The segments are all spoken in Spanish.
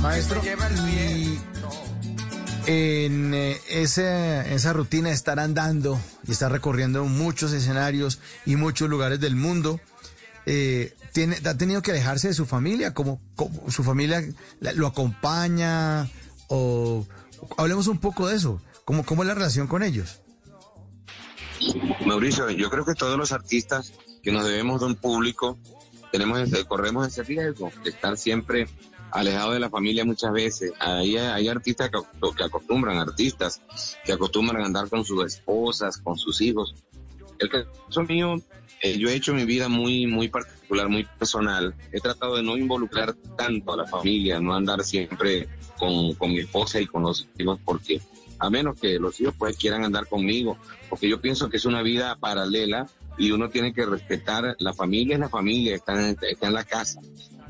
Maestro, y en eh, esa, esa rutina de estar andando y estar recorriendo muchos escenarios y muchos lugares del mundo, eh, tiene, ¿ha tenido que alejarse de su familia? ¿Cómo, cómo su familia la- lo acompaña? O hablemos un poco de eso. ¿Cómo, cómo es la relación con ellos? Mauricio, yo creo que todos los artistas que nos debemos de un público tenemos ese- corremos ese riesgo de estar siempre alejados de la familia muchas veces. Hay, artistas que, aco- que acostumbran, artistas que acostumbran andar con sus esposas, con sus hijos. El caso mío, eh, yo he hecho mi vida muy, muy particular, muy personal. He tratado de no involucrar tanto a la familia, no andar siempre con, con mi esposa y con los hijos, porque a menos que los hijos pues quieran andar conmigo, porque yo pienso que es una vida paralela y uno tiene que respetar, la familia es la familia, está en, está en la casa.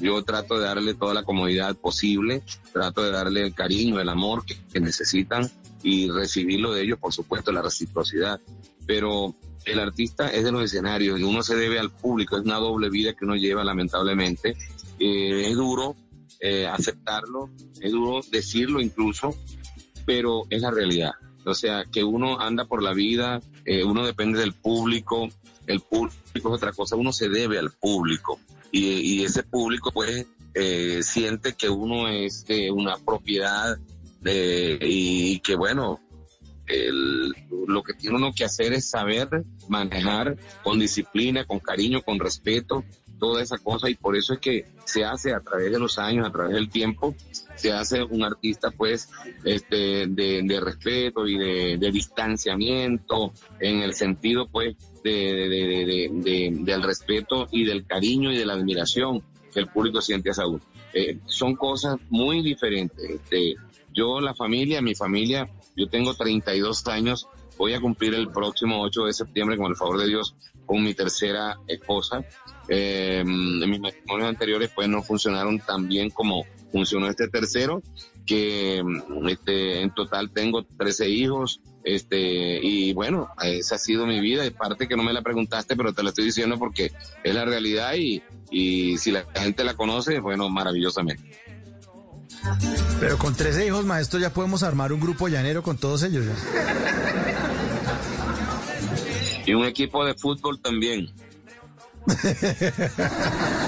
Yo trato de darle toda la comodidad posible, trato de darle el cariño, el amor que, necesitan y recibirlo de ellos, por supuesto, la reciprocidad. Pero el artista es de los escenarios y uno se debe al público, es una doble vida que uno lleva lamentablemente. Eh, es duro eh, aceptarlo, es duro decirlo incluso, pero es la realidad. O sea, que uno anda por la vida, eh, uno depende del público, el público es otra cosa, uno se debe al público y, ese público pues eh, siente que uno es una propiedad eh, y que bueno, el- lo que tiene uno que hacer es saber manejar con disciplina, con cariño, con respeto, toda esa cosa y por eso es que se hace a través de los años, a través del tiempo, se hace un artista pues este de, respeto y de distanciamiento en el sentido pues de, de- de- de- de- del respeto y del cariño y de la admiración que el público siente hacia uno. Eh, son cosas muy diferentes. Este, yo, la familia, mi familia, yo tengo 32 años, voy a cumplir el próximo 8 de septiembre, con el favor de Dios, con mi tercera esposa. Eh, mis matrimonios anteriores pues no funcionaron tan bien como funcionó este tercero, que este, en total tengo 13 hijos, este, y bueno, esa ha sido mi vida, y parte que no me la preguntaste, pero te la estoy diciendo porque es la realidad y, y si la gente la conoce, bueno, maravillosamente. Pero con 13 hijos, maestro, ya podemos armar un grupo llanero con todos ellos. Y un equipo de fútbol también.